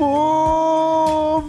Fala, meu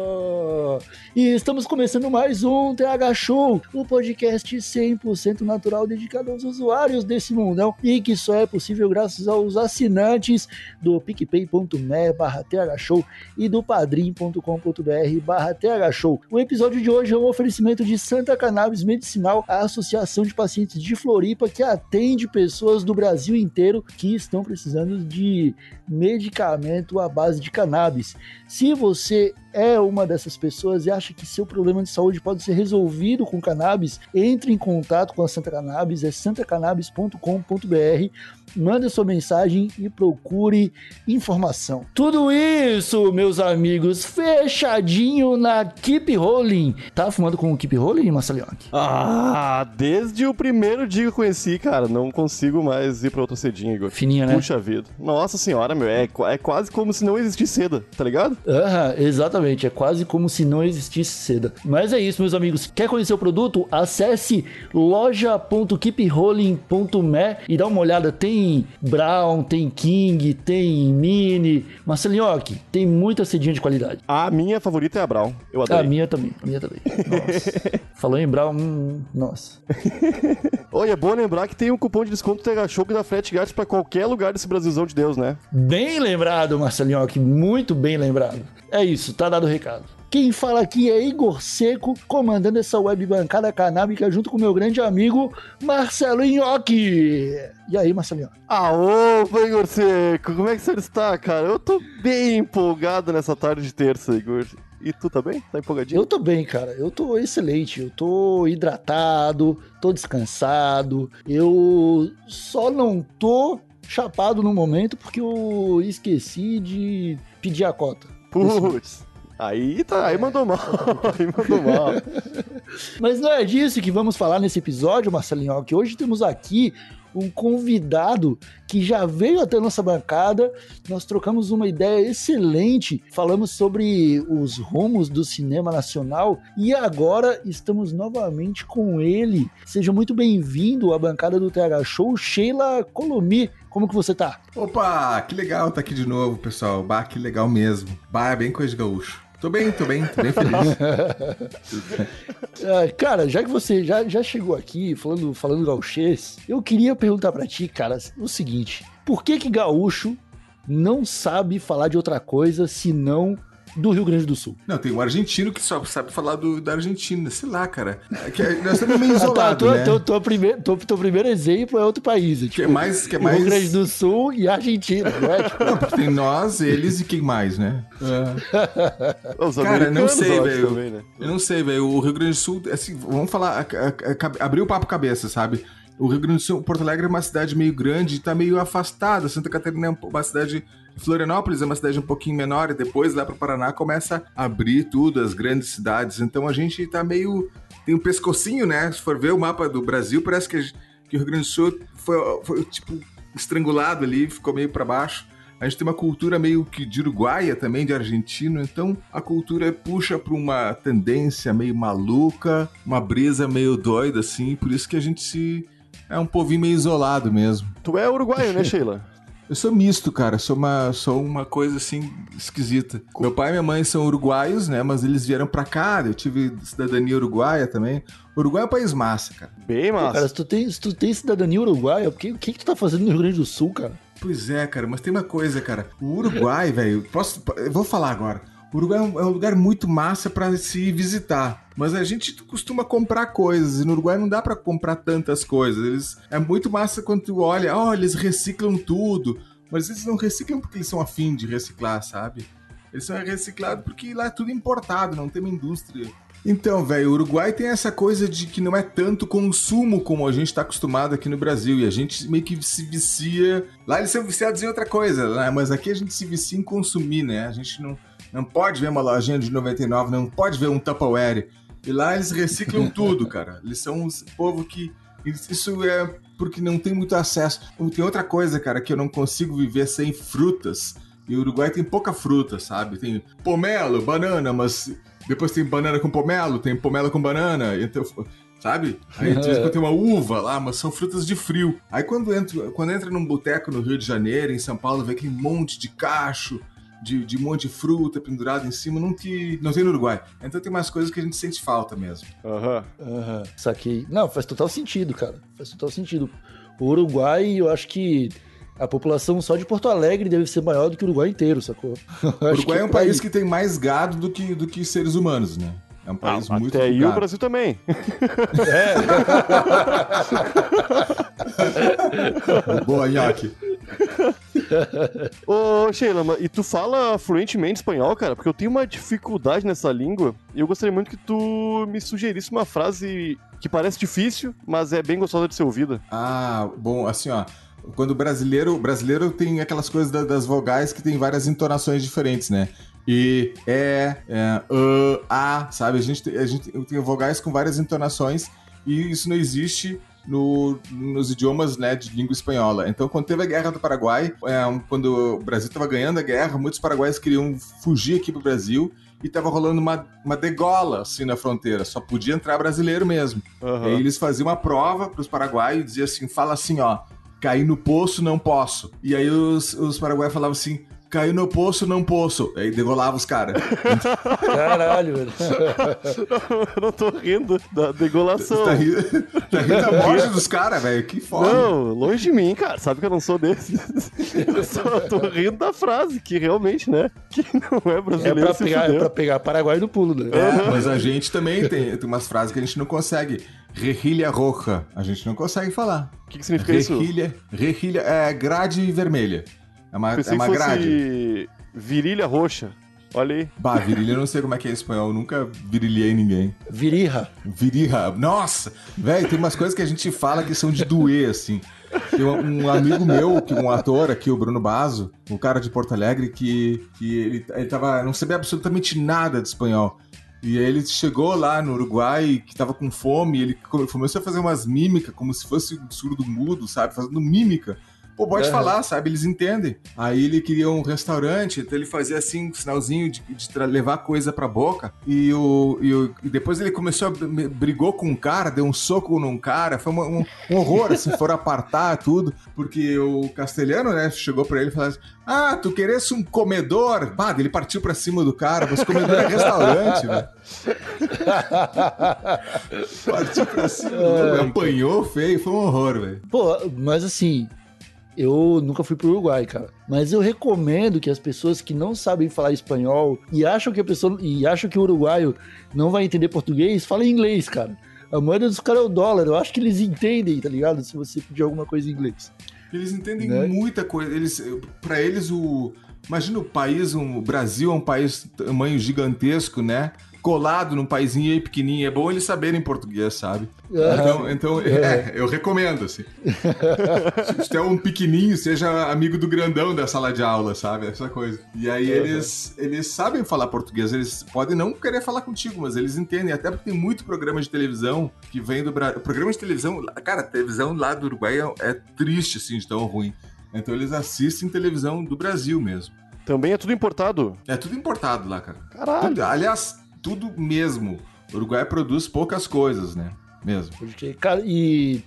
povo! E estamos começando mais um TH Show, o um podcast 100% natural dedicado aos usuários desse mundão e que só é possível graças aos assinantes do picpay.me barra thshow e do padrim.com.br barra thshow. O episódio de hoje é um oferecimento de Santa Cannabis Medicinal, a Associação de Pacientes de Floripa que atende pessoas do Brasil inteiro que estão precisando de medicamento à base de cannabis. Se você é uma dessas pessoas e acha que seu problema de saúde pode ser resolvido com cannabis, entre em contato com a Santa Cannabis, é santacannabis.com.br, manda sua mensagem e procure informação. Tudo isso, meus amigos, fechadinho na Keep Rolling. Tá fumando com o Keep Rolling, Marcelionque? Ah, desde o primeiro dia que eu conheci, cara, não consigo mais ir pra outra cedinha, Igor. Fininha, né? Puxa vida. Nossa senhora, meu, é, é quase como se não existisse seda, tá ligado? Aham, exatamente. É quase como se não existisse seda. Mas é isso, meus amigos. Quer conhecer o produto? Acesse loja.keeprolling.me e dá uma olhada. Tem Brown, tem King, tem Mini. Marcelinhoque, tem muita cedinha de qualidade. A minha favorita é a Brown. Eu adoro. A minha também, a minha também. Nossa. Falou em Brown, hum, nossa. Oi, é bom lembrar que tem um cupom de desconto TH Show que dá frete grátis pra qualquer lugar desse Brasilzão de Deus, né? Bem lembrado, Marcelinhoque, muito bem lembrado. É isso, tá dado o recado. Quem fala aqui é Igor Seco, comandando essa web bancada canábica junto com meu grande amigo Marcelo Nhoque. E aí, Marcelinho? Ah, ô, Igor Seco, como é que você está, cara? Eu tô bem empolgado nessa tarde de terça, Igor. E tu tá bem? Tá empolgadinho? Eu tô bem, cara. Eu tô excelente. Eu tô hidratado, tô descansado. Eu só não tô chapado no momento porque eu esqueci de pedir a cota. Putz. Aí tá, aí mandou mal. aí mandou mal. Mas não é disso que vamos falar nesse episódio, Marcelinho, que hoje temos aqui um convidado que já veio até nossa bancada. Nós trocamos uma ideia excelente, falamos sobre os rumos do cinema nacional e agora estamos novamente com ele. Seja muito bem-vindo à bancada do TH Show, Sheila Colomi. Como que você tá? Opa, que legal estar tá aqui de novo, pessoal. Bah, que legal mesmo. Bah, é bem coisa de gaúcho. Tô bem, tô bem, tô bem feliz. cara, já que você já, já chegou aqui falando, falando gauchês, eu queria perguntar para ti, cara, o seguinte: por que que gaúcho não sabe falar de outra coisa senão do Rio Grande do Sul. Não, tem um argentino que só sabe falar do, da Argentina, sei lá, cara. É que nós estamos meio isolados, ah, né? Teu, teu, primeiro, teu, teu primeiro exemplo é outro país. Tipo, que é mais, que é mais... Rio Grande do Sul e Argentina, não é? Tipo... Não, tem nós, eles e quem mais, né? É. cara, não sei, velho. Né? Eu não sei, velho. O Rio Grande do Sul, assim, vamos falar, abriu o papo cabeça, sabe? O Rio Grande do Sul, Porto Alegre é uma cidade meio grande, tá meio afastada. Santa Catarina é uma cidade Florianópolis é uma cidade um pouquinho menor e depois lá para o Paraná começa a abrir tudo, as grandes cidades. Então a gente tá meio. tem um pescocinho, né? Se for ver o mapa do Brasil, parece que, que o Rio Grande do Sul foi, foi tipo estrangulado ali, ficou meio para baixo. A gente tem uma cultura meio que de uruguaia também, de argentino, então a cultura puxa para uma tendência meio maluca, uma brisa meio doida, assim, por isso que a gente se. É um povinho meio isolado mesmo. Tu é uruguaio, né, Sheila? Eu sou misto, cara. Sou uma, sou uma coisa assim esquisita. Meu pai e minha mãe são uruguaios, né? Mas eles vieram pra cá. Eu tive cidadania uruguaia também. O Uruguai é um país massa, cara. Bem massa. Pô, cara, se tu tem, se tu tem cidadania uruguaia, o que, o que, que tu tá fazendo no Rio Grande do Sul, cara? Pois é, cara. Mas tem uma coisa, cara. O Uruguai, velho. Posso. Eu vou falar agora. O Uruguai é um, é um lugar muito massa para se visitar. Mas a gente costuma comprar coisas, e no Uruguai não dá para comprar tantas coisas. Eles, é muito massa quando tu olha, oh, eles reciclam tudo. Mas eles não reciclam porque eles são afim de reciclar, sabe? Eles são reciclados porque lá é tudo importado, não tem uma indústria Então, velho, o Uruguai tem essa coisa de que não é tanto consumo como a gente está acostumado aqui no Brasil. E a gente meio que se vicia. Lá eles são viciados em outra coisa, né? Mas aqui a gente se vicia em consumir, né? A gente não, não pode ver uma lojinha de 99, não pode ver um Tupperware. E lá eles reciclam tudo, cara. Eles são um povo que. Isso é porque não tem muito acesso. Tem outra coisa, cara, que eu não consigo viver sem frutas. E o Uruguai tem pouca fruta, sabe? Tem pomelo, banana, mas depois tem banana com pomelo, tem pomelo com banana, então, sabe? Aí tem uma uva lá, mas são frutas de frio. Aí quando entra, quando entra num boteco no Rio de Janeiro, em São Paulo, vê aquele monte de cacho, de, de um monte de fruta pendurado em cima, não, que, não tem no Uruguai. Então tem umas coisas que a gente sente falta mesmo. Aham. Uhum. Uhum. Saquei. Não, faz total sentido, cara. Faz total sentido. O Uruguai, eu acho que a população só de Porto Alegre deve ser maior do que o Uruguai inteiro, sacou? O Uruguai é um país que tem mais gado do que, do que seres humanos, né? É um país ah, muito Até aí o Brasil também. É. Boa, Nhoque. Ô, Sheila, e tu fala fluentemente espanhol, cara? Porque eu tenho uma dificuldade nessa língua e eu gostaria muito que tu me sugerisse uma frase que parece difícil, mas é bem gostosa de ser ouvida. Ah, bom, assim, ó. Quando o brasileiro, brasileiro tem aquelas coisas da, das vogais que tem várias entonações diferentes, né? E, é, é a, sabe? A gente, a gente tem vogais com várias entonações e isso não existe no, nos idiomas né, de língua espanhola. Então, quando teve a Guerra do Paraguai, é, quando o Brasil estava ganhando a guerra, muitos paraguaios queriam fugir aqui para o Brasil e estava rolando uma, uma degola assim na fronteira. Só podia entrar brasileiro mesmo. Uhum. E aí eles faziam uma prova para os paraguaios e diziam assim: fala assim, ó cair no poço, não posso. E aí os, os paraguaios falavam assim, caiu no poço, não poço. Aí degolava os caras. Caralho, velho. Eu não tô rindo da degolação. Tá rindo, tá rindo da morte dos caras, velho. Que foda. Não, longe de mim, cara. Sabe que eu não sou desses. Eu só tô rindo da frase, que realmente, né? Que não é brasileiro. É pra, pegar, é pra pegar Paraguai no pulo, né? É, mas a gente também tem, tem umas frases que a gente não consegue. Rehilha roja. A gente não consegue falar. O que, que significa rehilha, isso? Rehilha é grade vermelha. É uma, Pensei é uma grade. Virilha roxa. Olha aí. Bah, virilha eu não sei como é que é em espanhol, eu nunca virilhei ninguém. Virirra. Virirra. Nossa! Velho, tem umas coisas que a gente fala que são de doer, assim. Tem um, amigo meu, que um ator aqui, o Bruno Bazo, um cara de Porto Alegre, que, que ele, ele tava. não sabia absolutamente nada de espanhol. E aí ele chegou lá no Uruguai, que tava com fome, e ele começou a fazer umas mímicas, como se fosse um surdo mudo, sabe? Fazendo mímica. Pô, pode uhum. falar, sabe? Eles entendem. Aí ele queria um restaurante, então ele fazia assim, um sinalzinho de, de levar coisa pra boca. E, o, e, o, e depois ele começou a. brigou com um cara, deu um soco num cara. Foi uma, um, um, horror, assim, foram apartar tudo. Porque o castelhano, né, chegou pra ele e falou assim: Ah, tu queresse um comedor? Bah, ele partiu pra cima do cara, mas comedor é restaurante, velho. partiu pra cima, é. apanhou feio, foi um horror, velho. Pô, mas assim, eu nunca fui pro Uruguai, cara. Mas eu recomendo que as pessoas que não sabem falar espanhol e acham que a pessoa e acham que o uruguaio não vai entender português, falem inglês, cara. A moeda dos caras é o dólar. Eu acho que eles entendem, tá ligado? Se você pedir alguma coisa em inglês. Eles entendem né? muita coisa. Eles, para eles o Imagina o país, um, o Brasil é um país tamanho gigantesco, né? Colado num paizinho aí pequenininho. É bom eles saberem português, sabe? Então, então é, eu recomendo, assim. Se você é um pequenininho, seja amigo do grandão da sala de aula, sabe? Essa coisa. E aí eles, eles sabem falar português. Eles podem não querer falar contigo, mas eles entendem. Até porque tem muito programa de televisão que vem do Brasil. Programa de televisão, cara, a televisão lá do Uruguai é, é triste, assim, de tão ruim. Então eles assistem televisão do Brasil mesmo. Também é tudo importado. É tudo importado lá, cara. Caralho. Tudo, aliás, tudo mesmo. O Uruguai produz poucas coisas, né? Mesmo. Cara, e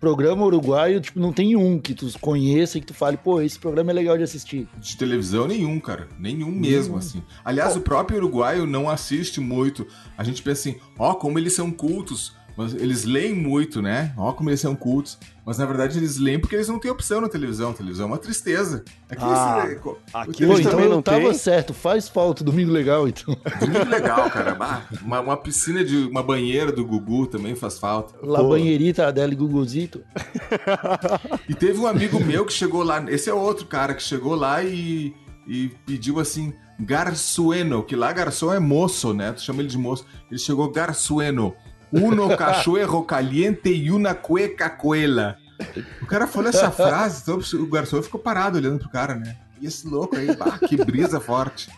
programa uruguaio, tipo, não tem um que tu conheça e que tu fale, pô, esse programa é legal de assistir. De televisão, nenhum, cara. Nenhum mesmo, assim. Aliás, pô. o próprio uruguaio não assiste muito. A gente pensa assim, ó, oh, como eles são cultos. Mas eles leem muito, né? Ó, como eles são cultos. Mas na verdade eles leem porque eles não têm opção na televisão. A televisão é uma tristeza. Aqui, ah, esse, aqui Pô, então também não tava tem. certo. Faz falta. Domingo legal, então. Domingo legal, cara. Uma, uma, piscina de uma banheira do Gugu também faz falta. La Pô. banheirita dela e Guguzito. E teve um amigo meu que chegou lá. Esse é outro cara que chegou lá e e pediu assim, garçueno, que lá garçom é moço, né? Tu chama ele de moço. Ele chegou garçueno, uno cachorro caliente e una cueca coela. O cara falou essa frase, então o garçom ficou parado olhando pro cara, né? E esse louco aí, bah, que brisa forte.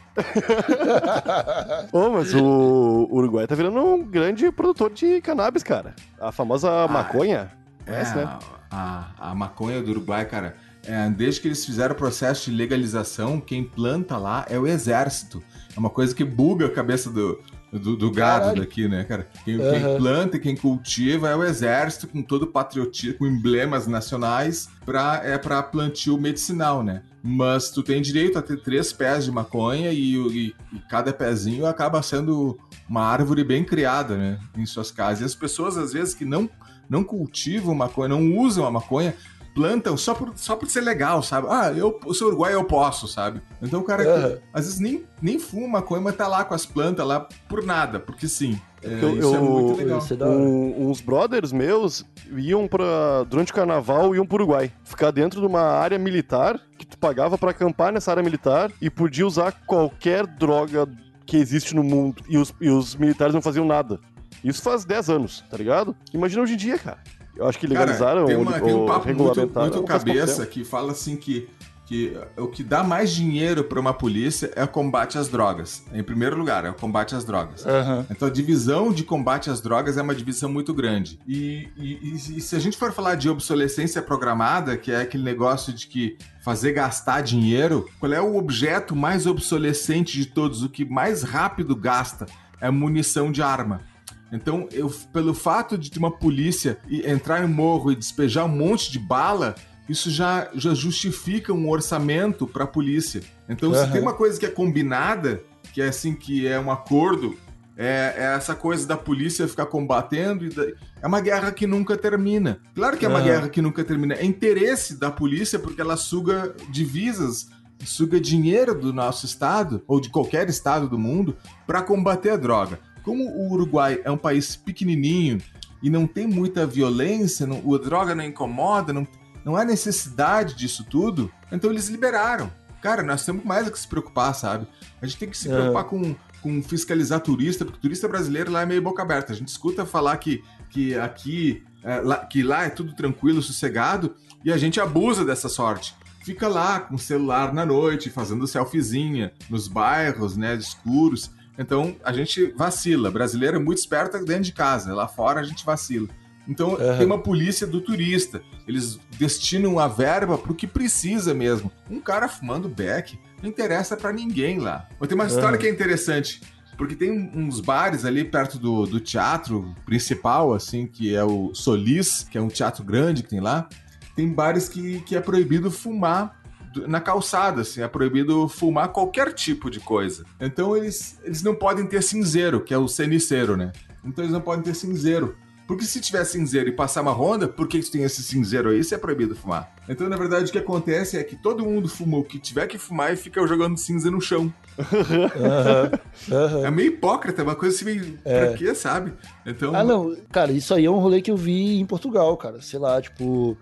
Ô, mas o Uruguai tá virando um grande produtor de cannabis, cara. A famosa ah, maconha. É, essa, né? a, a maconha do Uruguai, cara. É, desde que eles fizeram o processo de legalização, quem planta lá é o exército. É uma coisa que buga a cabeça do, do, do gado Caralho. daqui, né, cara? Quem, uhum. quem, planta e quem cultiva é o exército com todo patriotismo, com emblemas nacionais, pra, é para plantio medicinal, né? Mas tu tem direito a ter três pés de maconha e, e, e, cada pezinho acaba sendo uma árvore bem criada, né? Em suas casas. E as pessoas, às vezes, que não, não cultivam maconha, não usam a maconha, plantam só por, só por ser legal, sabe? Ah, eu sou uruguai, eu posso, sabe? Então o cara uhum. às vezes nem, nem fuma maconha, mas tá lá com as plantas lá por nada, porque sim. É, eu, isso é eu, é muito legal. É um, uns brothers meus iam para durante o carnaval iam pro Uruguai. Ficar dentro de uma área militar que tu pagava para acampar nessa área militar e podia usar qualquer droga que existe no mundo. E os, e os militares não faziam nada. Isso faz 10 anos, tá ligado? Imagina hoje em dia, cara. Eu acho que legalizaram Cara, tem, uma, tem um papo muito, muito cabeça que fala assim que, que o que dá mais dinheiro para uma polícia é o combate às drogas. Em primeiro lugar, é o combate às drogas. Uhum. Então a divisão de combate às drogas é uma divisão muito grande. E, e, e, se a gente for falar de obsolescência programada, que é aquele negócio de que fazer gastar dinheiro, qual é o objeto mais obsolescente de todos, o que mais rápido gasta? É munição de arma. Então, eu, pelo fato de uma polícia entrar em morro e despejar um monte de bala, isso já, já justifica um orçamento para a polícia. Então, uhum. se tem uma coisa que é combinada, que é assim, que é um acordo, é, é essa coisa da polícia ficar combatendo. Da... É uma guerra que nunca termina. Claro que é uma uhum. guerra que nunca termina. É interesse da polícia porque ela suga divisas, suga dinheiro do nosso estado, ou de qualquer estado do mundo, para combater a droga. Como o Uruguai é um país pequenininho e não tem muita violência, não, a droga não incomoda, não, não há necessidade disso tudo, então eles liberaram. Cara, nós temos mais a que se preocupar, sabe? A gente tem que se é. preocupar com, com fiscalizar turista, porque turista brasileiro lá é meio boca aberta. A gente escuta falar que, que aqui, é, lá, que lá é tudo tranquilo, sossegado, e a gente abusa dessa sorte. Fica lá com o celular na noite, fazendo selfiezinha nos bairros, né, escuros. Então a gente vacila. Brasileiro é muito esperto dentro de casa, lá fora a gente vacila. Então uhum. tem uma polícia do turista. Eles destinam a verba pro que precisa mesmo. Um cara fumando beck não interessa para ninguém lá. Mas tem uma uhum. história que é interessante. Porque tem uns bares ali perto do, do teatro principal, assim, que é o Solis, que é um teatro grande que tem lá. Tem bares que, que é proibido fumar na calçada, assim, é proibido fumar qualquer tipo de coisa. Então eles, eles não podem ter cinzeiro, que é o ceniceiro, né? Então eles não podem ter cinzeiro. Porque se tiver cinzeiro e passar uma ronda, por que tem esse cinzeiro aí se é proibido fumar? Então, na verdade, o que acontece é que todo mundo fuma o que tiver que fumar e fica jogando cinza no chão. Uhum, uhum. É meio hipócrita, é uma coisa assim meio. É. Pra quê, sabe? Então. Ah, não, cara, isso aí é um rolê que eu vi em Portugal, cara. Sei lá, tipo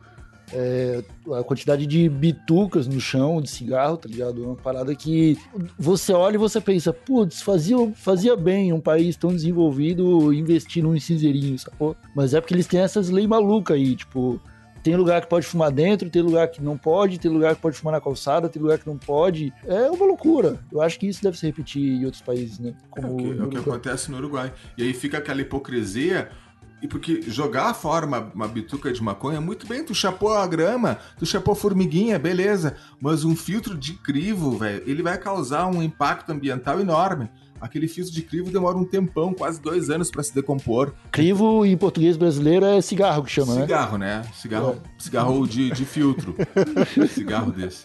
é, a quantidade de bitucas no chão de cigarro, tá ligado? Uma parada que você olha e você pensa, putz, fazia, fazia bem um país tão desenvolvido investir num cinzeirinho, sacou? Mas é porque eles têm essas leis malucas aí, tipo, tem lugar que pode fumar dentro, tem lugar que não pode, tem lugar que pode fumar na calçada, tem lugar que não pode. É uma loucura. Eu acho que isso deve se repetir em outros países, né? Como é o que, é o que acontece no Uruguai. E aí fica aquela hipocrisia e porque jogar fora uma, uma bituca de maconha, muito bem, tu chapou a grama, tu chapou a formiguinha, beleza. Mas um filtro de crivo, velho, ele vai causar um impacto ambiental enorme. Aquele filtro de crivo demora um tempão, quase dois anos para se decompor. Crivo em português brasileiro é cigarro que chama, cigarro, né? Cigarro, né? Cigarro, é. cigarro de, de filtro. cigarro desse.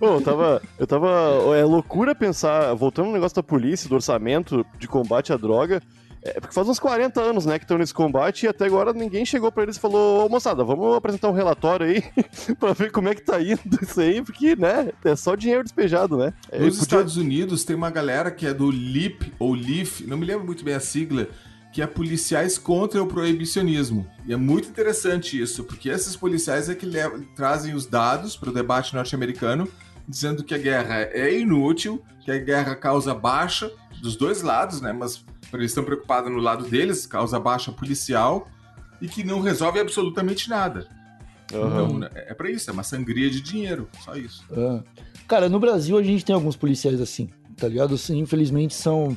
Oh, eu tava. Eu tava. É loucura pensar, voltando no negócio da polícia, do orçamento de combate à droga. É porque faz uns 40 anos, né, que estão nesse combate e até agora ninguém chegou para eles e falou: Ô moçada, vamos apresentar um relatório aí para ver como é que tá indo isso aí, porque, né, é só dinheiro despejado, né? É, Nos podia... Estados Unidos tem uma galera que é do LIP ou LIF, não me lembro muito bem a sigla, que é policiais contra o proibicionismo. E é muito interessante isso, porque esses policiais é que levam, trazem os dados para o debate norte-americano dizendo que a guerra é inútil, que a guerra causa baixa dos dois lados, né? Mas eles estão preocupados no lado deles, causa baixa policial e que não resolve absolutamente nada. Uhum. Então, é para isso, é uma sangria de dinheiro, só isso. Uhum. Cara, no Brasil a gente tem alguns policiais assim, tá ligado? Assim, infelizmente são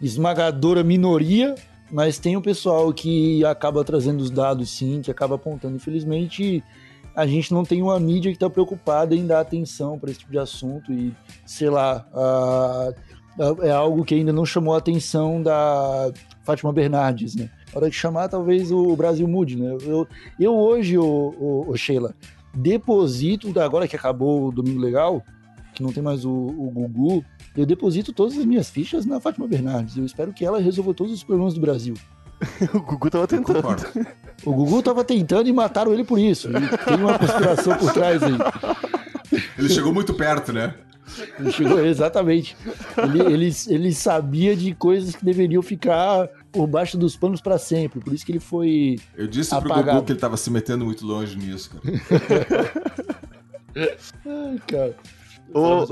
esmagadora minoria, mas tem o pessoal que acaba trazendo os dados sim, que acaba apontando. Infelizmente, a gente não tem uma mídia que está preocupada em dar atenção para esse tipo de assunto e, sei lá, é algo que ainda não chamou a atenção da Fátima Bernardes, né? hora de chamar, talvez o Brasil mude, né? Eu, eu hoje, o, o, o Sheila, deposito, agora que acabou o Domingo Legal, que não tem mais o, o Gugu, eu deposito todas as minhas fichas na Fátima Bernardes. Eu espero que ela resolva todos os problemas do Brasil. o Gugu tava tentando. O Gugu tava tentando e mataram ele por isso. Tem uma conspiração por trás aí. Ele chegou muito perto, né? Ele chegou, exatamente. Ele, ele, ele sabia de coisas que deveriam ficar por baixo dos panos para sempre. Por isso que ele foi. Eu disse apagado. pro Gugu que ele tava se metendo muito longe nisso, cara. Ai, cara. Ô,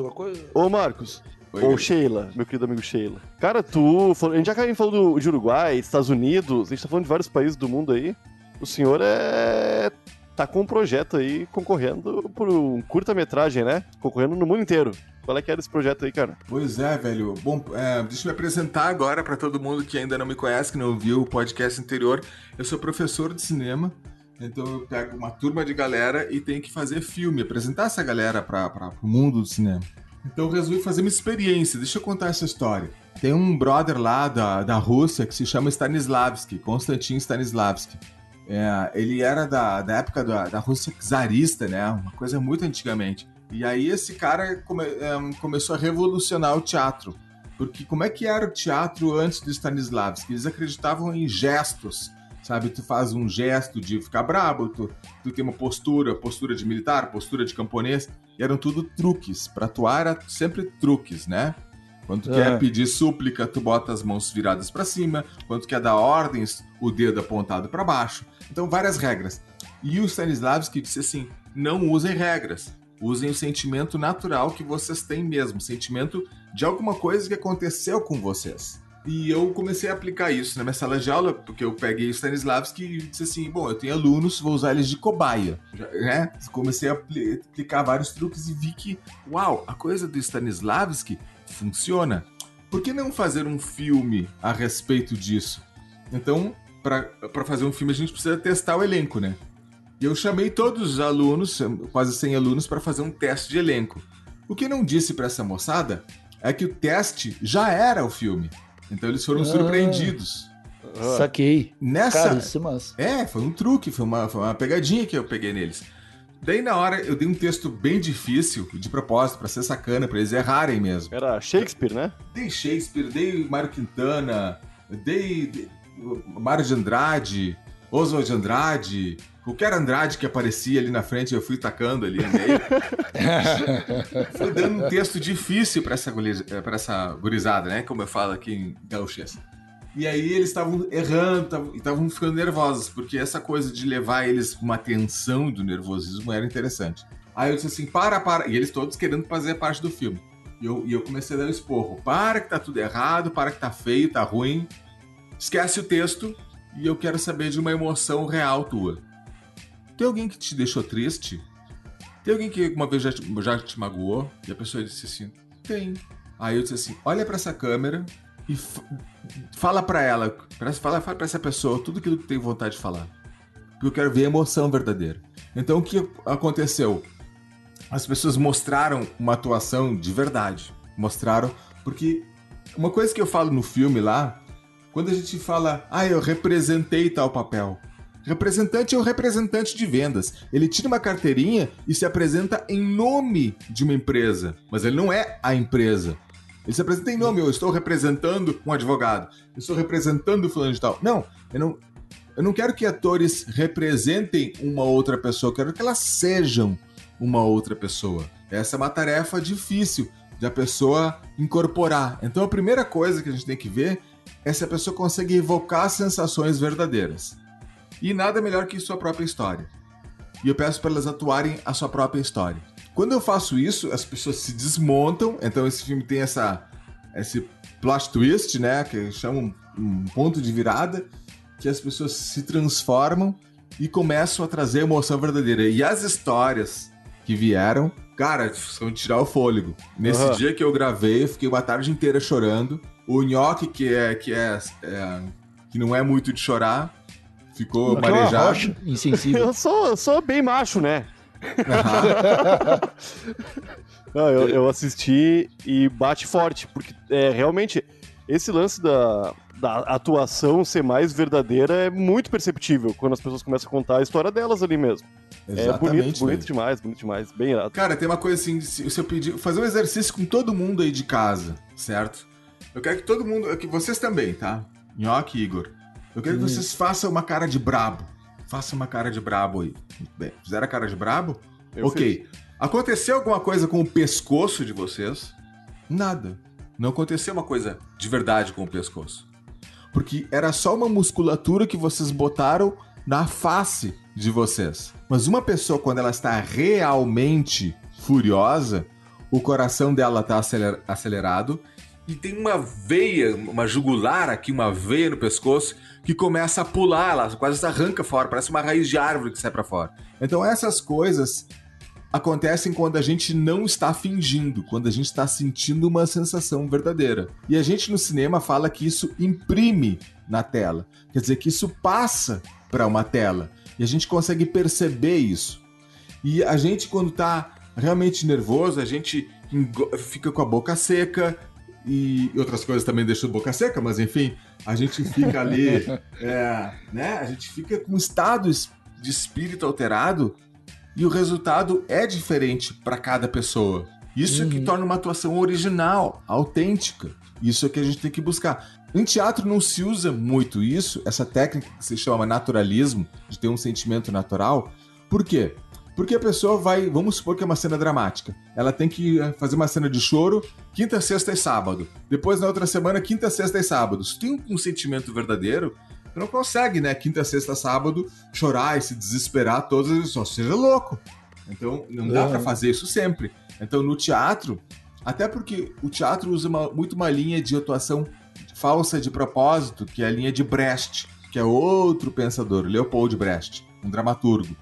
ô Marcos, Oi, Ou Sheila, meu querido amigo Sheila. Cara, tu. A gente já caiu falando de Uruguai, Estados Unidos, a gente tá falando de vários países do mundo aí. O senhor é. Tá com um projeto aí concorrendo por um curta-metragem, né? Concorrendo no mundo inteiro. Qual é que era esse projeto aí, cara? Pois é, velho. Bom, é, deixa eu me apresentar agora para todo mundo que ainda não me conhece, que não viu o podcast anterior. Eu sou professor de cinema. Então eu pego uma turma de galera e tenho que fazer filme, apresentar essa galera para o mundo do cinema. Então eu resolvi fazer uma experiência. Deixa eu contar essa história. Tem um brother lá da, da Rússia que se chama Stanislavski, Konstantin Stanislavski. É, ele era da, da época da, da Rússia czarista, né? Uma coisa muito antigamente. E aí esse cara come, é, começou a revolucionar o teatro. Porque como é que era o teatro antes do Stanislavski? Eles acreditavam em gestos, sabe? Tu faz um gesto de ficar brabo, tu, tu tem uma postura, postura de militar, postura de camponês, e eram tudo truques. Para atuar era sempre truques, né? Quando tu é. quer pedir súplica, tu bota as mãos viradas para cima. Quando tu quer dar ordens, o dedo apontado para baixo. Então, várias regras. E o Stanislavski disse assim: não usem regras. Usem o sentimento natural que vocês têm mesmo. Sentimento de alguma coisa que aconteceu com vocês. E eu comecei a aplicar isso na minha sala de aula, porque eu peguei o Stanislavski e disse assim: bom, eu tenho alunos, vou usar eles de cobaia. Né? Comecei a aplicar vários truques e vi que, uau, a coisa do Stanislavski funciona. Por que não fazer um filme a respeito disso? Então, para fazer um filme, a gente precisa testar o elenco, né? E eu chamei todos os alunos, quase 100 alunos, para fazer um teste de elenco. O que não disse para essa moçada é que o teste já era o filme. Então eles foram ah, surpreendidos. Saquei. Nessa. Cara, isso é, é, foi um truque, foi uma, foi uma pegadinha que eu peguei neles. Daí na hora eu dei um texto bem difícil, de propósito, para ser sacana, para eles errarem mesmo. Era Shakespeare, né? Dei Shakespeare, dei Mário Quintana, dei, dei Mário de Andrade, Oswald de Andrade, qualquer Andrade que aparecia ali na frente, eu fui tacando ali no meio. fui dando um texto difícil para essa, pra essa gurizada, né? Como eu falo aqui em gauchês. E aí eles estavam errando, estavam ficando nervosos, porque essa coisa de levar eles uma tensão do nervosismo era interessante. Aí eu disse assim, para, para. E eles todos querendo fazer parte do filme. E eu, e eu comecei a dar um esporro. Para que tá tudo errado, para que tá feio, tá ruim. Esquece o texto e eu quero saber de uma emoção real tua. Tem alguém que te deixou triste? Tem alguém que uma vez já te, já te magoou? E a pessoa disse assim: Tem. Aí eu disse assim: Olha para essa câmera e fala para ela, fala, fala para essa pessoa tudo aquilo que tem vontade de falar. Porque eu quero ver a emoção verdadeira. Então o que aconteceu? As pessoas mostraram uma atuação de verdade. Mostraram, porque uma coisa que eu falo no filme lá, quando a gente fala, ah, eu representei tal papel. Representante é o representante de vendas. Ele tira uma carteirinha e se apresenta em nome de uma empresa, mas ele não é a empresa. Ele se apresenta em nome, eu estou representando um advogado, eu estou representando o fulano de tal. Não, eu não, eu não quero que atores representem uma outra pessoa, eu quero que elas sejam uma outra pessoa. Essa é uma tarefa difícil de a pessoa incorporar. Então a primeira coisa que a gente tem que ver é se a pessoa consegue evocar sensações verdadeiras. E nada melhor que sua própria história. E eu peço para elas atuarem a sua própria história. Quando eu faço isso, as pessoas se desmontam. Então esse filme tem essa esse plot twist, né, que chamam um ponto de virada, que as pessoas se transformam e começam a trazer emoção verdadeira. E as histórias que vieram, cara, são de tirar o fôlego. Nesse uhum. dia que eu gravei, eu fiquei uma tarde inteira chorando. O Nhoque, que é, que é, é que não é muito de chorar, ficou marejado. insensível. eu sou, sou bem macho, né? Não, eu, eu, assisti e bate forte, porque é, realmente esse lance da, da atuação ser mais verdadeira é muito perceptível quando as pessoas começam a contar a história delas ali mesmo. Exatamente, é bonito, bonito demais, bonito demais, bem irado. Cara, tem uma coisa assim, se eu pedir, fazer um exercício com todo mundo aí de casa, certo? Eu quero que todo mundo, que vocês também, tá? Nhoque Igor. Eu quero que uhum. vocês façam uma cara de brabo. Façam uma cara de brabo aí. Bem, fizeram a cara de brabo? Eu ok. Fiz. Aconteceu alguma coisa com o pescoço de vocês? Nada. Não aconteceu uma coisa de verdade com o pescoço. Porque era só uma musculatura que vocês botaram na face de vocês. Mas uma pessoa, quando ela está realmente furiosa, o coração dela está acelerado e tem uma veia, uma jugular aqui, uma veia no pescoço que começa a pular, ela quase arranca fora, parece uma raiz de árvore que sai para fora. Então essas coisas acontecem quando a gente não está fingindo, quando a gente está sentindo uma sensação verdadeira. E a gente no cinema fala que isso imprime na tela, quer dizer que isso passa para uma tela e a gente consegue perceber isso. E a gente quando está realmente nervoso, a gente fica com a boca seca, e outras coisas também deixam a boca seca, mas enfim, a gente fica ali, é, né? A gente fica com um estado de espírito alterado e o resultado é diferente para cada pessoa. Isso uhum. que torna uma atuação original, autêntica. Isso é que a gente tem que buscar. Em teatro não se usa muito isso, essa técnica que se chama naturalismo, de ter um sentimento natural. Por quê? Porque a pessoa vai, vamos supor que é uma cena dramática. Ela tem que eh, fazer uma cena de choro quinta, sexta e sábado. Depois, na outra semana, quinta, sexta e sábado. Se tem um sentimento verdadeiro, você não consegue, né? Quinta, sexta, sábado, chorar e se desesperar todas as só seja louco. Então, não dá é. para fazer isso sempre. Então, no teatro, até porque o teatro usa uma, muito uma linha de atuação falsa de propósito, que é a linha de Brecht, que é outro pensador, Leopold Brecht, um dramaturgo.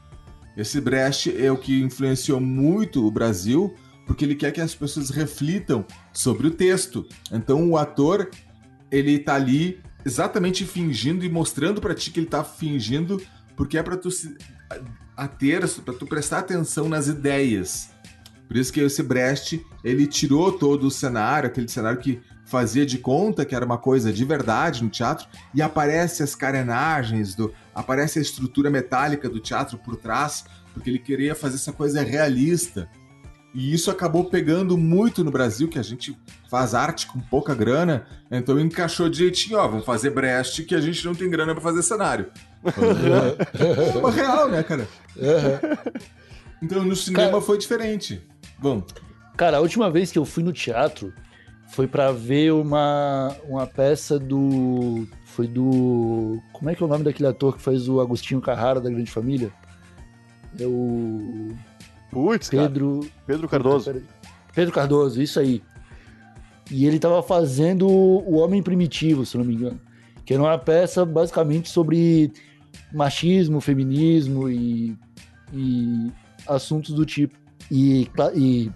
Esse Brecht é o que influenciou muito o Brasil, porque ele quer que as pessoas reflitam sobre o texto. Então o ator, ele tá ali exatamente fingindo e mostrando para ti que ele tá fingindo, porque é para tu se para tu prestar atenção nas ideias. Por isso que esse Brecht, ele tirou todo o cenário, aquele cenário que fazia de conta que era uma coisa de verdade no teatro, e aparece as carenagens, do, aparece a estrutura metálica do teatro por trás, porque ele queria fazer essa coisa realista. E isso acabou pegando muito no Brasil, que a gente faz arte com pouca grana, então encaixou direitinho, ó, vamos fazer Brecht que a gente não tem grana para fazer cenário. é uma real, né, cara? Então no cinema cara, foi diferente. Vamos. Cara, a última vez que eu fui no teatro, foi para ver uma, uma peça do. Foi do. Como é que é o nome daquele ator que faz o Agostinho Carrara da Grande Família? É o. Putz, Pedro. Cara. Pedro Cardoso. Pedro Cardoso, isso aí. E ele tava fazendo O Homem Primitivo, se não me engano. Que era uma peça basicamente sobre machismo, feminismo e, e assuntos do tipo. E, e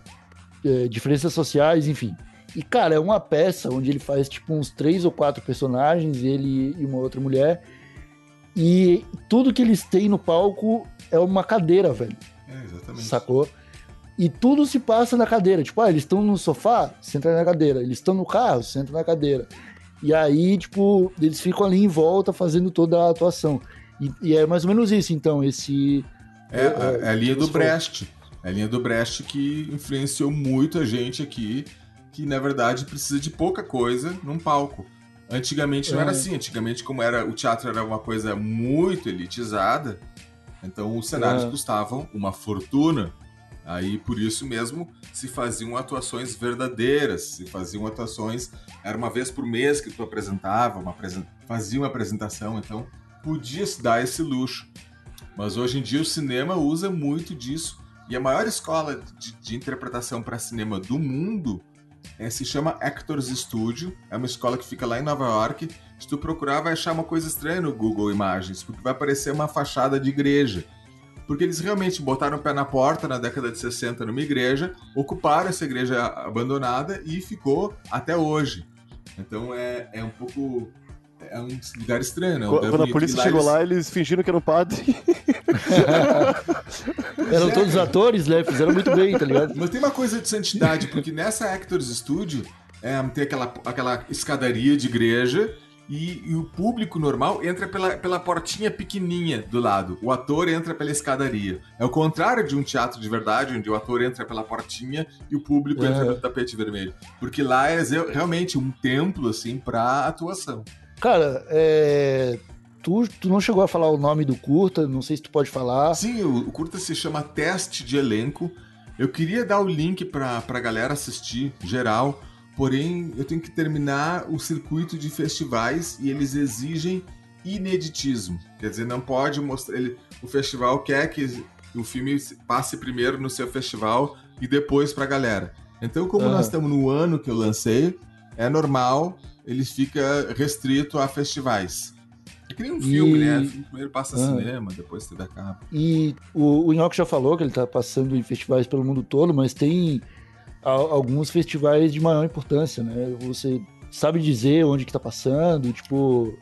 é, diferenças sociais, enfim. E, cara, é uma peça onde ele faz, tipo, uns três ou quatro personagens, ele e uma outra mulher. E tudo que eles têm no palco é uma cadeira, velho. É, exatamente. Sacou? E tudo se passa na cadeira. Tipo, ah, eles estão no sofá, senta na cadeira. Eles estão no carro, senta na cadeira. E aí, tipo, eles ficam ali em volta fazendo toda a atuação. E, e é mais ou menos isso, então, esse... É, é, é a linha do Brecht. É a linha do Brecht que influenciou muito a gente aqui que na verdade precisa de pouca coisa num palco. Antigamente não era é. assim, antigamente como era o teatro era uma coisa muito elitizada, então os cenários é. custavam uma fortuna. Aí por isso mesmo se faziam atuações verdadeiras, se faziam atuações era uma vez por mês que tu apresentava, uma fazia uma apresentação, então podia se dar esse luxo. Mas hoje em dia o cinema usa muito disso E a maior escola de, de interpretação para cinema do mundo é, se chama Actors Studio. É uma escola que fica lá em Nova York. Se tu procurar, vai achar uma coisa estranha no Google Imagens, porque vai aparecer uma fachada de igreja. Porque eles realmente botaram o pé na porta na década de 60 numa igreja, ocuparam essa igreja abandonada e ficou até hoje. Então é, é um pouco é um lugar estranho, né? Quando, quando a polícia chegou lá, eles fingiram que era um padre. Eram é. todos atores, né? Fizeram muito bem, tá ligado? Mas tem uma coisa de santidade, porque nessa Actors Studio é, tem aquela, aquela escadaria de igreja e, e, o público normal entra pela, pela portinha pequenininha do lado. O ator entra pela escadaria. É o contrário de um teatro de verdade, onde o ator entra pela portinha e o público entra pelo tapete vermelho. Porque lá é realmente um templo, assim, pra atuação. Cara, é... Tu, tu não chegou a falar o nome do curta, não sei se tu pode falar. Sim, o, o curta se chama Teste de Elenco. Eu queria dar o link pra, pra galera assistir, geral, porém eu tenho que terminar o circuito de festivais e eles exigem ineditismo. Quer dizer, não pode mostrar. Ele, o festival quer que o filme passe primeiro no seu festival e depois pra galera. Então, como nós estamos no ano que eu lancei, é normal ele fica restrito a festivais. É que nem um filme, e... né? Primeiro passa ah. cinema, depois TV a cabo. E o, o Inhoque já falou que ele tá passando em festivais pelo mundo todo, mas tem a, alguns festivais de maior importância, né? Você sabe dizer onde que tá passando, tipo...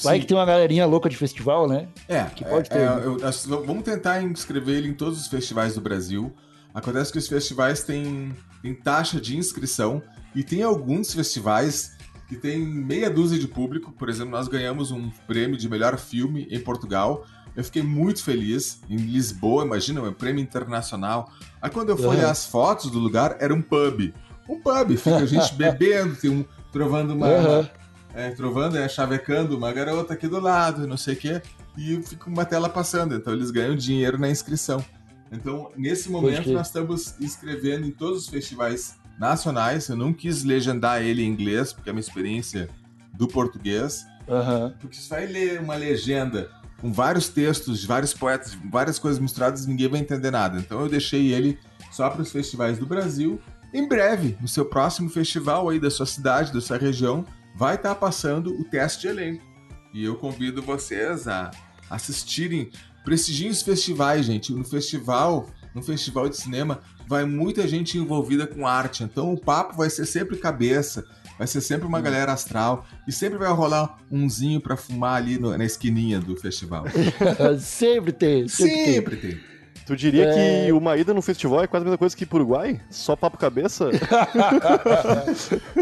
Vai Sim. que tem uma galerinha louca de festival, né? É, que pode é, ter. É, né? eu, vamos tentar inscrever ele em todos os festivais do Brasil. Acontece que os festivais têm, têm taxa de inscrição e tem alguns festivais que tem meia dúzia de público. Por exemplo, nós ganhamos um prêmio de melhor filme em Portugal. Eu fiquei muito feliz. Em Lisboa, imagina, um prêmio internacional. Aí quando eu fui uhum. olhar as fotos do lugar, era um pub. Um pub, fica a gente bebendo, tem um trovando uma. Uhum. É, trovando, é, chavecando uma garota aqui do lado, não sei o quê. E fica uma tela passando. Então eles ganham dinheiro na inscrição. Então, nesse momento, nós estamos inscrevendo em todos os festivais nacionais. Eu não quis legendar ele em inglês, porque é uma experiência do português. Uhum. Porque se vai ler uma legenda com vários textos de vários poetas, várias coisas misturadas, ninguém vai entender nada. Então eu deixei ele só para os festivais do Brasil. Em breve, no seu próximo festival aí da sua cidade, da sua região, vai estar tá passando o teste de elenco. E eu convido vocês a assistirem. Prestigiem os festivais, gente. No festival, no festival de cinema, vai muita gente envolvida com arte. Então o papo vai ser sempre cabeça, vai ser sempre uma hum. galera astral e sempre vai rolar umzinho para fumar ali no, na esquininha do festival. sempre tem, sempre, sempre tem. tem. Tu diria é... que uma ida no festival é quase a mesma coisa que ir pro Uruguai? Só papo cabeça?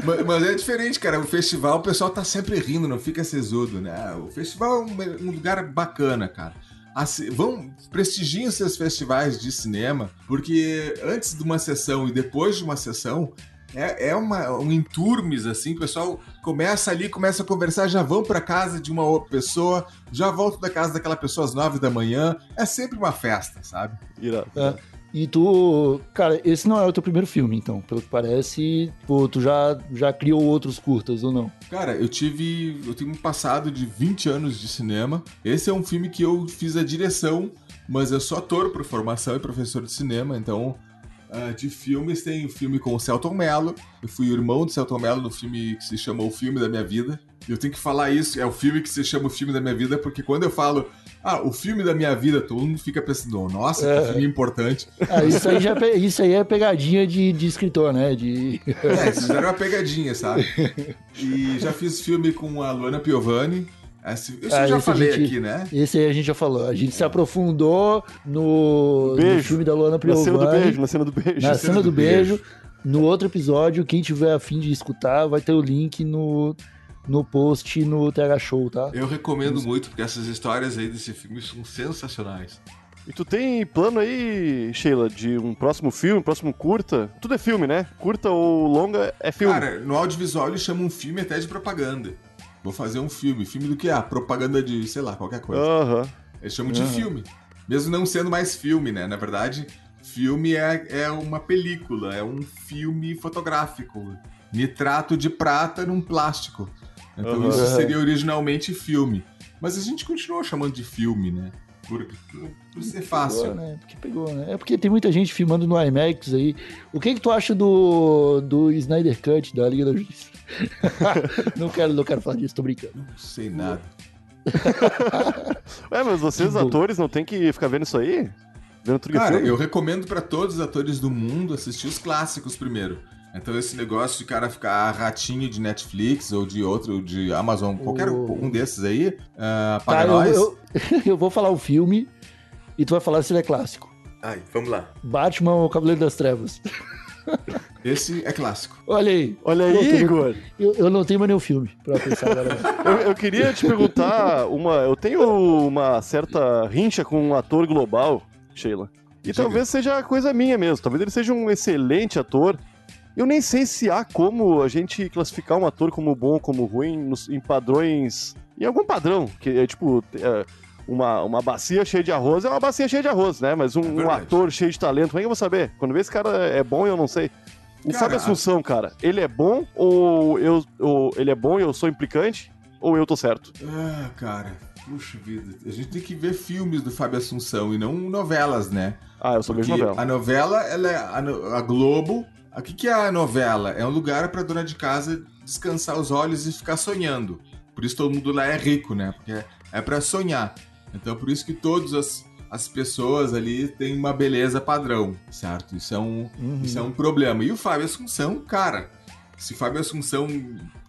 mas, mas, é diferente, cara. O festival, o pessoal tá sempre rindo, não fica sesudo, né? O festival é um, um lugar bacana, cara assim, vão prestigiem seus festivais de cinema, porque antes de uma sessão e depois de uma sessão é, é uma, um enturmes, assim, o pessoal começa ali, começa a conversar, já vão para casa de uma outra pessoa, já voltam da casa daquela pessoa às nove da manhã. É sempre uma festa, sabe? Irado. É. E tu, cara, esse não é o teu primeiro filme, então, pelo que parece, pô, tu já, já criou outros curtas ou não? Cara, eu tive, eu tenho um passado de 20 anos de cinema. Esse é um filme que eu fiz a direção, mas eu sou ator por formação e professor de cinema, então Uh, de filmes, tem o filme com o Celton Mello. Eu fui o irmão do Celton Mello no filme que se chama O Filme da Minha Vida. Eu tenho que falar isso, é o filme que se chama O Filme da Minha Vida, porque quando eu falo, ah, o filme da minha vida, todo mundo fica pensando, nossa, é. que filme importante. Ah, isso, aí já, é isso aí é pegadinha de, de escritor, né? De... É, isso já era uma pegadinha, sabe? E já fiz filme com a Luana Piovani, esse, esse ah, eu já falei gente, aqui, né? Esse aí a gente já falou. A gente se aprofundou no, no filme da Luana Piovani. Na cena do beijo, na cena do beijo. Na cena do beijo. No outro episódio, quem tiver afim de escutar, vai ter o link no, no post no TH Show, tá? Eu recomendo muito, porque essas histórias aí desse filme são sensacionais. E tu tem plano aí, Sheila, de um próximo filme, um próximo curta? Tudo é filme, né? Curta ou longa é filme. Cara, no audiovisual eles chamam um filme até de propaganda. Vou fazer um filme. Filme do que? Ah, propaganda de, sei lá, qualquer coisa. Aham. Uhum. Eles chamam de uhum. filme. Mesmo não sendo mais filme, né? Na verdade, filme é, é uma película, é um filme fotográfico. Nitrato de prata num plástico. Então uhum. isso seria originalmente filme. Mas a gente continuou chamando de filme, né? Por, por ser fácil. Pegou, né? Porque pegou, né? É porque tem muita gente filmando no IMAX aí. O que que tu acha do, do Snyder Cut, da Liga da Justiça? não, quero, não quero falar disso, tô brincando. Não sei nada. Ué, mas vocês, Que bom. atores, não tem que ficar vendo isso aí? Vendo tudo é Cara, eu recomendo pra todos os atores do mundo assistir os clássicos primeiro. Então esse negócio de cara ficar ratinho de Netflix ou de outro, de Amazon, qualquer O- um desses aí, uh, Tá, paga eu, nós. eu, eu vou falar o filme e tu vai falar se ele é clássico. Ai, vamos lá. Batman, o Cavaleiro das Trevas. Esse é clássico. Olha aí. Olha aí, tu- Igor. Eu, eu não tenho mais nenhum filme pra pensar agora. Eu, eu queria te perguntar uma. Eu tenho uma certa rincha com um ator global, Sheila. E Diga. talvez seja coisa minha mesmo. Talvez ele seja um excelente ator. Eu nem sei se há como a gente classificar um ator como bom, como ruim, nos- em padrões. Em algum padrão. Que é tipo. é, uma, uma bacia cheia de arroz é uma bacia cheia de arroz, né? Mas um, É um ator cheio de talento, como é que eu vou saber? Quando vê esse cara é bom, eu não sei. O Fábio Assunção, cara, ele é bom ou eu ou ele é bom e eu sou implicante? Ou eu tô certo? Ah, cara, puxa vida. A gente tem que ver filmes do Fábio Assunção e não novelas, né? Ah, eu vejo Porque novela. a novela, ela é a, a Globo. O que, que é a novela? É um lugar pra dona de casa descansar os olhos e ficar sonhando. Por isso todo mundo lá é rico, né? Porque é, é para sonhar. Então por isso que todas as, as pessoas ali têm uma beleza padrão, certo? Isso é um, Uhum. isso é um problema. E o Fábio Assunção, cara, se o Fábio Assunção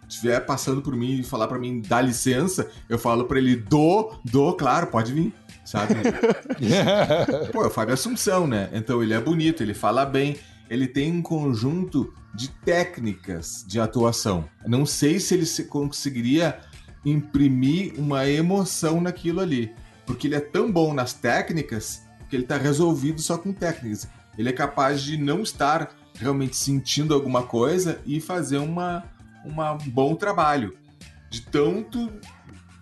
estiver passando por mim e falar pra mim, dá licença, eu falo pra ele, do, do, claro, pode vir, sabe? Pô, é o Fábio Assunção, né? Então ele é bonito, ele fala bem, ele tem um conjunto de técnicas de atuação. Não sei se ele se conseguiria imprimir uma emoção naquilo ali, porque ele é tão bom nas técnicas que ele tá resolvido só com técnicas. Ele é capaz de não estar realmente sentindo alguma coisa e fazer uma, uma um bom trabalho. De tanto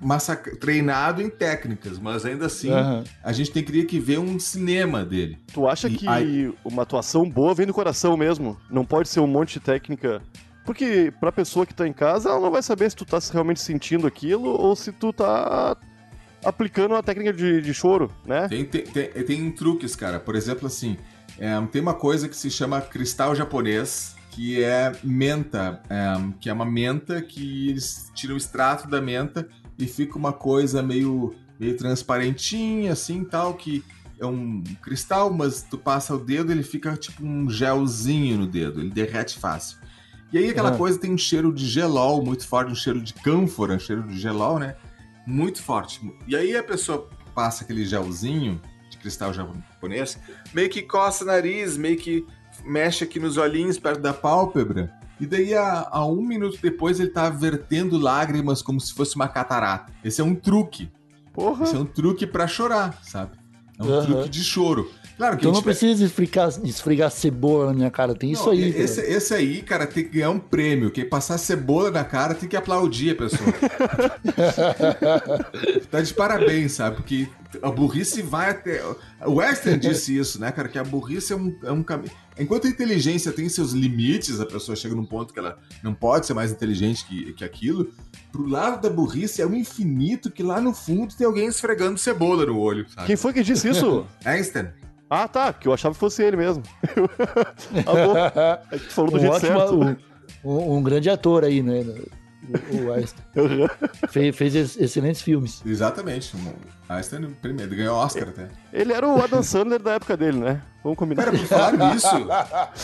massac- treinado em técnicas, mas ainda assim Aham. a gente teria que ver um cinema dele. Tu acha E que aí- uma atuação boa vem do coração mesmo? Não pode ser um monte de técnica. Porque pra pessoa que tá em casa, ela não vai saber se tu tá realmente sentindo aquilo ou se tu tá aplicando uma técnica de, de choro, né? Tem, tem, tem, tem truques, cara. Por exemplo, assim, é, tem uma coisa que se chama cristal japonês, que é menta, é, que é uma menta que eles tiram o extrato da menta e fica uma coisa meio, meio transparentinha, assim, tal, que é um cristal, mas tu passa o dedo ele fica tipo um gelzinho no dedo, ele derrete fácil. E aí aquela Ah. coisa tem um cheiro de gelol muito forte, um cheiro de cânfora, um cheiro de gelol, né? Muito forte. E aí a pessoa passa aquele gelzinho de cristal japonês, meio que coça o nariz, meio que mexe aqui nos olhinhos perto da pálpebra. E daí, a, a um minuto depois, ele tá vertendo lágrimas como se fosse uma catarata. Esse é um truque. Porra. Esse é um truque pra chorar, sabe? É um Aham. truque de choro. Claro que Então não vai- precisa esfregar, esfregar cebola na minha cara. Tem isso Não, aí. Esse, esse aí, cara, tem que ganhar um prêmio. Quem passar cebola na cara tem que aplaudir a pessoa. tá de parabéns, sabe? Porque a burrice vai até. O Western disse isso, né, cara? Que a burrice é um, é um caminho. Enquanto a inteligência tem seus limites, a pessoa chega num ponto que ela não pode ser mais inteligente que, que aquilo. Pro lado da burrice é um infinito que lá no fundo tem alguém esfregando cebola no olho, sabe? Quem foi que disse isso? Einstein. Ah, tá, que eu achava que fosse ele mesmo. ah, bom. É tu falou do um, jeito ótimo, certo. um, um- grande ator aí, né? O, o Einstein. fez, fez ex- excelentes filmes. Exatamente. o Einstein primeiro, ganhou Oscar até. Ele era o Adam Sandler da época dele, né? Vamos combinar. Cara, por falar nisso,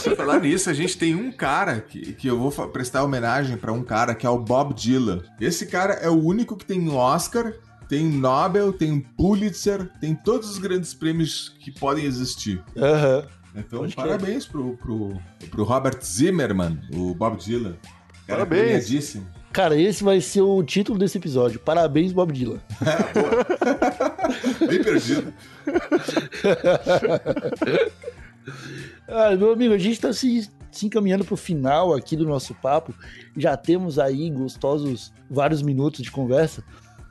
por falar nisso, a gente tem um cara que, que eu vou prestar homenagem pra um cara que é o Bob Dylan. Esse cara é o único que tem Oscar, tem Nobel, tem Pulitzer, tem todos os grandes prêmios que podem existir. Aham. Então, Pode parabéns pro, pro, pro Robert Zimmerman, o Bob Dylan. Cara Parabéns. premiadíssimo. Cara, esse vai ser o título desse episódio. Parabéns, Bob Dylan. Bem perdido. Ah, meu amigo, a gente tá se, se encaminhando pro final aqui do nosso papo. Já temos aí gostosos vários minutos de conversa.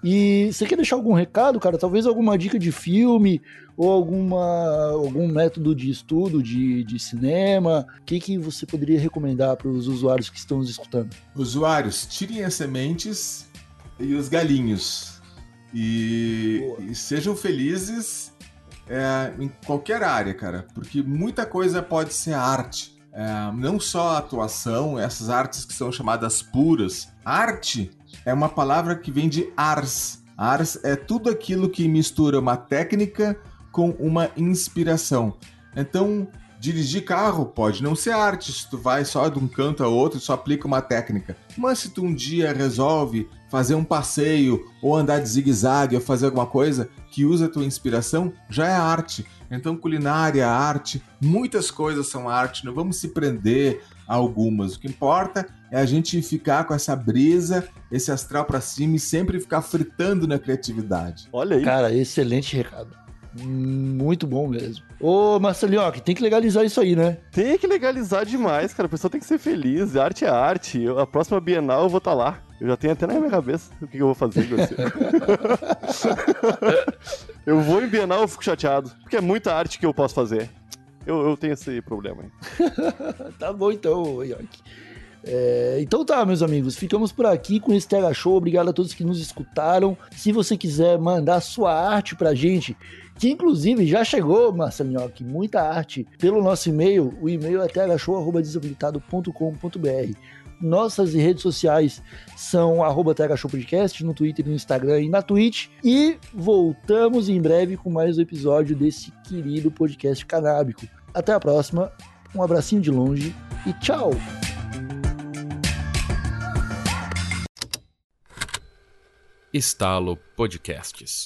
E você quer deixar algum recado, cara? Talvez alguma dica de filme ou alguma, algum método de estudo de, de cinema? O que, que você poderia recomendar para os usuários que estão nos escutando? Usuários, tirem as sementes e os galinhos. E, e sejam felizes é, em qualquer área, cara, porque muita coisa pode ser arte. É, não só a atuação, essas artes que são chamadas puras. Arte é uma palavra que vem de ars. Ars é tudo aquilo que mistura uma técnica com uma inspiração. Então, dirigir carro pode não ser arte se tu vai só de um canto a outro e só aplica uma técnica. Mas se tu um dia resolve fazer um passeio ou andar de zigue-zague ou fazer alguma coisa que usa a tua inspiração, já é arte. Então, culinária, arte, muitas coisas são arte, não vamos se prender algumas. O que importa é a gente ficar com essa brisa, esse astral para cima e sempre ficar fritando na criatividade. Olha aí. Cara, excelente recado. Muito bom mesmo. Ô, Marcelinho, tem que legalizar isso aí, né? Tem que legalizar demais, cara. A pessoa tem que ser feliz. Arte é arte. A próxima Bienal eu vou estar tá lá. Eu já tenho até na minha cabeça o que eu vou fazer com você. eu vou em Bienal, eu fico chateado. Porque é muita arte que eu posso fazer. Eu, eu tenho esse problema aí. tá bom então, York. É, então tá, meus amigos, ficamos por aqui com esse Tega Show. Obrigado a todos que nos escutaram. Se você quiser mandar sua arte pra gente, que inclusive já chegou, Marcelinho, muita arte pelo nosso e-mail. O e-mail é thshow.desabilitado.com.br. Nossas redes sociais são arroba Podcast, no Twitter, no Instagram e na Twitch. E voltamos em breve com mais um episódio desse querido podcast canábico. Até a próxima, um abracinho de longe e tchau! Estalo Podcasts